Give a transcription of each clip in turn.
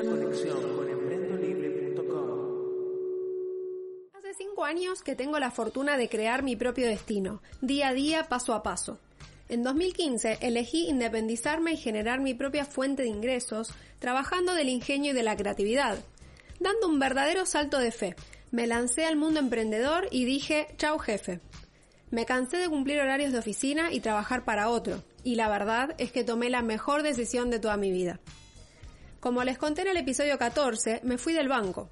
una conexión con emprendolibre.com. Hace cinco años que tengo la fortuna de crear mi propio destino, día a día, paso a paso. En 2015 elegí independizarme y generar mi propia fuente de ingresos, trabajando del ingenio y de la creatividad, dando un verdadero salto de fe. Me lancé al mundo emprendedor y dije, chao jefe. Me cansé de cumplir horarios de oficina y trabajar para otro, y la verdad es que tomé la mejor decisión de toda mi vida. Como les conté en el episodio 14, me fui del banco.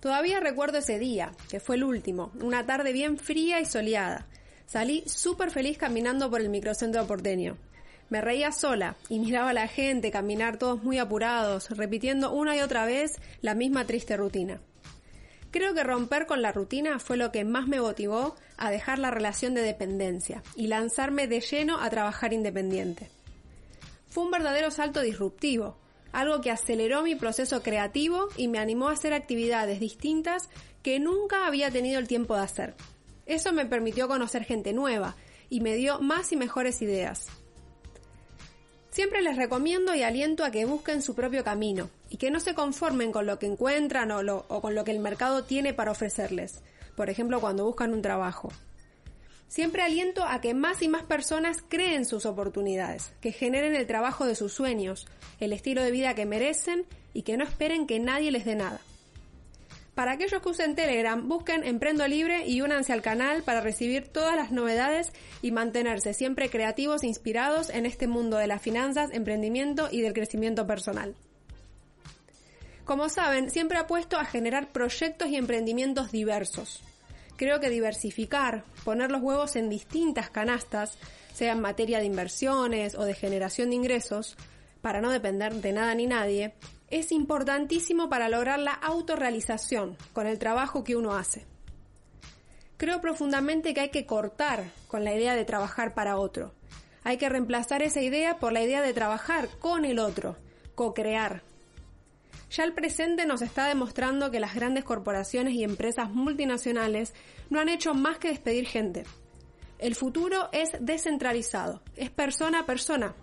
Todavía recuerdo ese día, que fue el último, una tarde bien fría y soleada. Salí súper feliz caminando por el microcentro porteño. Me reía sola y miraba a la gente caminar todos muy apurados, repitiendo una y otra vez la misma triste rutina. Creo que romper con la rutina fue lo que más me motivó a dejar la relación de dependencia y lanzarme de lleno a trabajar independiente. Fue un verdadero salto disruptivo, algo que aceleró mi proceso creativo y me animó a hacer actividades distintas que nunca había tenido el tiempo de hacer. Eso me permitió conocer gente nueva y me dio más y mejores ideas. Siempre les recomiendo y aliento a que busquen su propio camino y que no se conformen con lo que encuentran o, lo, o, con lo que el mercado tiene para ofrecerles, por ejemplo cuando buscan un trabajo. Siempre aliento a que más y más personas creen sus oportunidades, que generen el trabajo de sus sueños, el estilo de vida que merecen y que no esperen que nadie les dé nada. Para aquellos que usen Telegram, busquen Emprendo Libre y únanse al canal para recibir todas las novedades y mantenerse siempre creativos e inspirados en este mundo de las finanzas, emprendimiento y del crecimiento personal. Como saben, siempre apuesto a generar proyectos y emprendimientos diversos. Creo que diversificar, poner los huevos en distintas canastas, sea en materia de inversiones o de generación de ingresos, para no depender de nada ni nadie, es importantísimo para lograr la autorrealización con el trabajo que uno hace. Creo profundamente que hay que cortar con la idea de trabajar para otro. Hay que reemplazar esa idea por la idea de trabajar con el otro, co-crear. Ya el presente nos está demostrando que las grandes corporaciones y empresas multinacionales no han hecho más que despedir gente. El futuro es descentralizado, es persona a persona,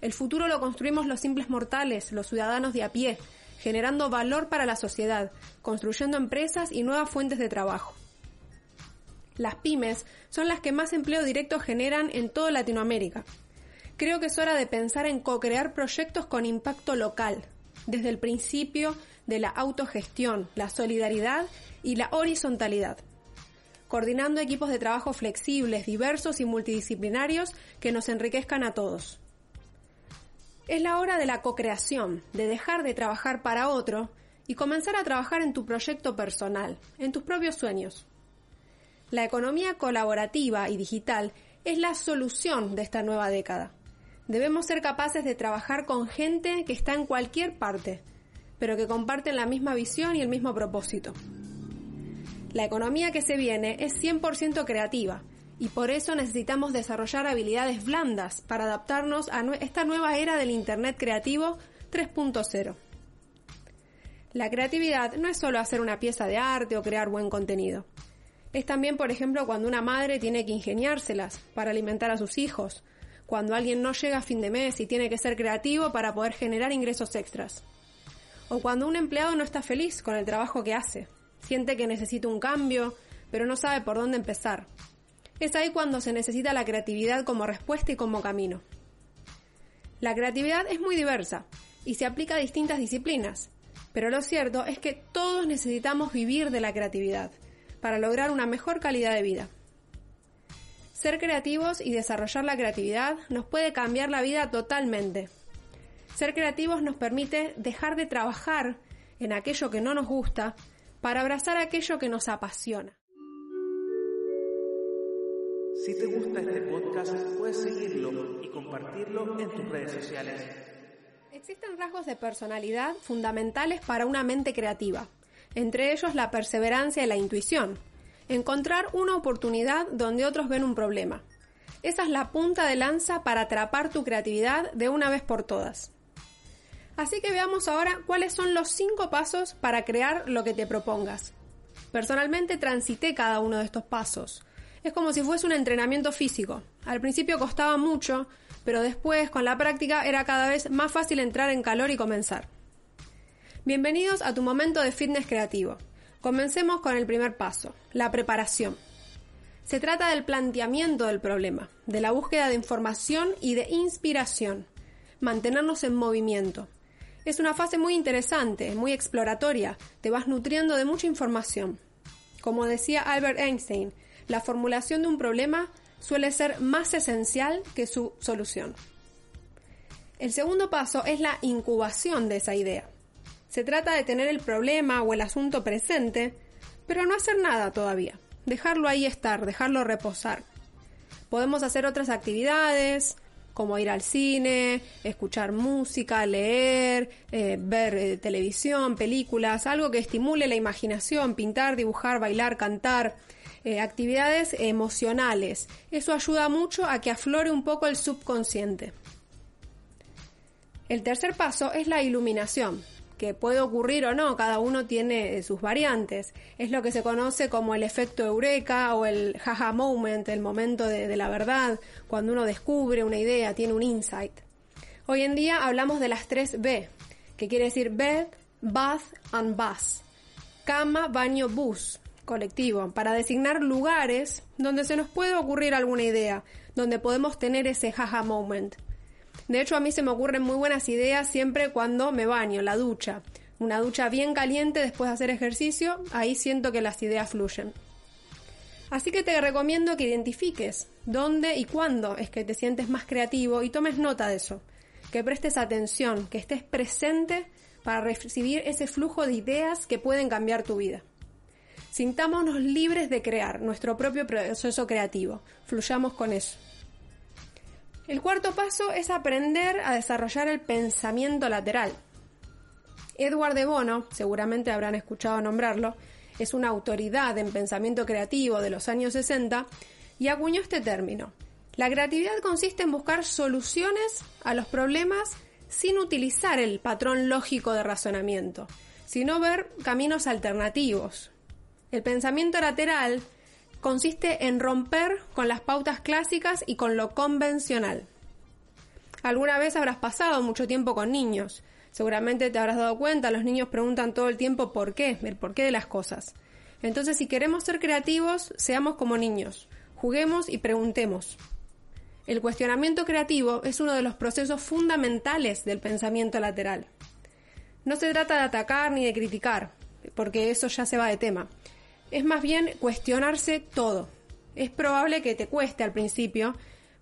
el futuro lo construimos los simples mortales, los ciudadanos de a pie, generando valor para la sociedad, construyendo empresas y nuevas fuentes de trabajo. Las pymes son las que más empleo directo generan en toda Latinoamérica. Creo que es hora de pensar en co-crear proyectos con impacto local, desde el principio de la autogestión, la solidaridad y la horizontalidad coordinando equipos de trabajo flexibles, diversos y multidisciplinarios que nos enriquezcan a todos. Es la hora de la co-creación, de dejar de trabajar para otro y comenzar a trabajar en tu proyecto personal, en tus propios sueños. La economía colaborativa y digital es la solución de esta nueva década. Debemos ser capaces de trabajar con gente que está en cualquier parte, pero que comparten la misma visión y el mismo propósito. La economía que se viene es 100% creativa y por eso necesitamos desarrollar habilidades blandas para adaptarnos a esta nueva era del Internet creativo 3.0. La creatividad no es solo hacer una pieza de arte o crear buen contenido. Es también, por ejemplo, cuando una madre tiene que ingeniárselas para alimentar a sus hijos, cuando alguien no llega a fin de mes y tiene que ser creativo para poder generar ingresos extras. O cuando un empleado no está feliz con el trabajo que hace, siente que necesita un cambio, pero no sabe por dónde empezar. Es ahí cuando se necesita la creatividad como respuesta y como camino. La creatividad es muy diversa y se aplica a distintas disciplinas, pero lo cierto es que todos necesitamos vivir de la creatividad para lograr una mejor calidad de vida. Ser creativos y desarrollar la creatividad nos puede cambiar la vida totalmente. Ser creativos nos permite dejar de trabajar en aquello que no nos gusta para abrazar aquello que nos apasiona. Si te gusta este podcast, puedes seguirlo y compartirlo en tus redes sociales. Existen rasgos de personalidad fundamentales para una mente creativa, entre ellos la perseverancia y la intuición. Encontrar una oportunidad donde otros ven un problema. Esa es la punta de lanza para atrapar tu creatividad de una vez por todas. Así que veamos ahora cuáles son los cinco pasos para crear lo que te propongas. Personalmente transité cada uno de estos pasos es como si fuese un entrenamiento físico. Al principio costaba mucho, pero después, con la práctica, era cada vez más fácil entrar en calor y comenzar. Bienvenidos a tu momento de fitness creativo. Comencemos con el primer paso, la preparación. Se trata del planteamiento del problema, de la búsqueda de información y de inspiración, mantenernos en movimiento. Es una fase muy interesante, muy exploratoria, te vas nutriendo de mucha información. Como decía Albert Einstein, la formulación de un problema suele ser más esencial que su solución. El segundo paso es la incubación de esa idea. Se trata de tener el problema o el asunto presente, pero no hacer nada todavía. Dejarlo ahí estar, dejarlo reposar. Podemos hacer otras actividades, como ir al cine, escuchar música, leer, eh, ver eh, televisión, películas, algo que estimule la imaginación, pintar, dibujar, bailar, cantar, eh, actividades emocionales. Eso ayuda mucho a que aflore un poco el subconsciente. El tercer paso es la iluminación que puede ocurrir o no, cada uno tiene eh, sus variantes. Es lo que se conoce como el efecto eureka o el jaja moment, el momento de, la verdad, cuando uno descubre una idea, tiene un insight. Hoy en día hablamos de las tres B, que quiere decir bed, bath and bus. Cama, baño, bus, colectivo, para designar lugares donde se nos puede ocurrir alguna idea, donde podemos tener ese jaja moment. De hecho, a mí se me ocurren muy buenas ideas siempre cuando me baño, la ducha. Una ducha bien caliente después de hacer ejercicio, ahí siento que las ideas fluyen. Así que te recomiendo que identifiques dónde y cuándo es que te sientes más creativo y tomes nota de eso. Que prestes atención, que estés presente para recibir ese flujo de ideas que pueden cambiar tu vida. Sintámonos libres de crear nuestro propio proceso creativo. Fluyamos con eso. El cuarto paso es aprender a desarrollar el pensamiento lateral. Edward de Bono, seguramente habrán escuchado nombrarlo, es una autoridad en pensamiento creativo de los años 60 y acuñó este término. La creatividad consiste en buscar soluciones a los problemas sin utilizar el patrón lógico de razonamiento, sino ver caminos alternativos. El pensamiento lateral consiste en romper con las pautas clásicas y con lo convencional. Alguna vez habrás pasado mucho tiempo con niños. Seguramente te habrás dado cuenta, los niños preguntan todo el tiempo por qué, el por qué de las cosas. Entonces, si queremos ser creativos, seamos como niños. Juguemos y preguntemos. El cuestionamiento creativo es uno de los procesos fundamentales del pensamiento lateral. No se trata de atacar ni de criticar, porque eso ya se va de tema es más bien cuestionarse todo. Es probable que te cueste al principio,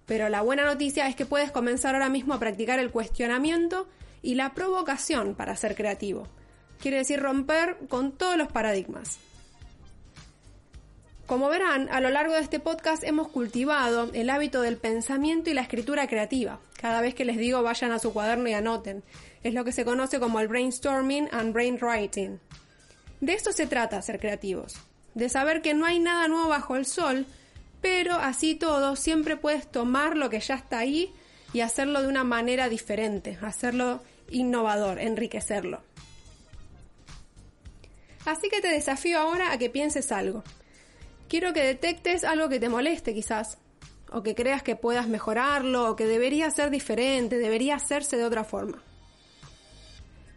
pero la buena noticia es que puedes comenzar ahora mismo a practicar el cuestionamiento y la provocación para ser creativo. Quiere decir romper con todos los paradigmas. Como verán, a lo largo de este podcast hemos cultivado el hábito del pensamiento y la escritura creativa. Cada vez que les digo vayan a su cuaderno y anoten. Es lo que se conoce como el brainstorming and brainwriting. De esto se trata ser creativos de saber que no hay nada nuevo bajo el sol, pero así todo siempre puedes tomar lo que ya está ahí y hacerlo de una manera diferente, hacerlo innovador, enriquecerlo. Así que te desafío ahora a que pienses algo. Quiero que detectes algo que te moleste quizás, o que creas que puedas mejorarlo, o que debería ser diferente, debería hacerse de otra forma.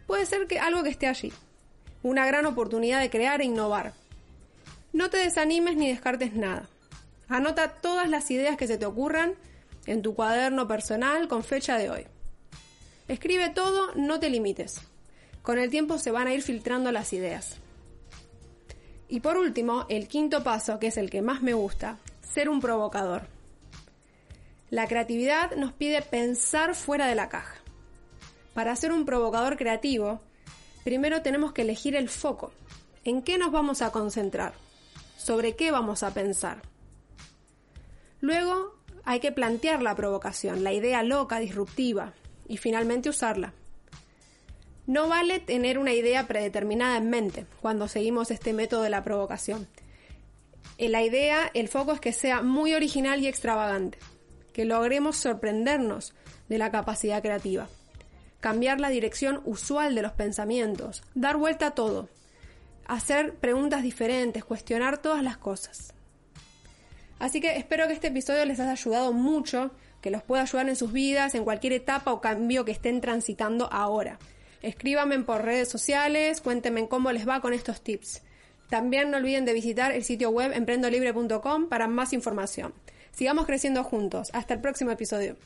Puede ser que algo que esté allí, una gran oportunidad de crear e innovar. No te desanimes ni descartes nada. Anota todas las ideas que se te ocurran en tu cuaderno personal con fecha de hoy. Escribe todo, no te limites. Con el tiempo se van a ir filtrando las ideas. Y por último, el quinto paso, que es el que más me gusta, ser un provocador. La creatividad nos pide pensar fuera de la caja. Para ser un provocador creativo, primero tenemos que elegir el foco. ¿En qué nos vamos a concentrar? Sobre qué vamos a pensar. Luego hay que plantear la provocación, la idea loca, disruptiva, y finalmente usarla. No vale tener una idea predeterminada en mente cuando seguimos este método de la provocación. Eh, la idea, el foco es que sea muy original y extravagante, que logremos sorprendernos de la capacidad creativa, cambiar la dirección usual de los pensamientos, dar vuelta a todo, hacer preguntas diferentes, cuestionar todas las cosas. Así que espero que este episodio les haya ayudado mucho, que los pueda ayudar en sus vidas, en cualquier etapa o cambio que estén transitando ahora. Escríbanme por redes sociales, cuéntenme cómo les va con estos tips. También no olviden de visitar el sitio web emprendolibre.com para más información. Sigamos creciendo juntos. Hasta el próximo episodio.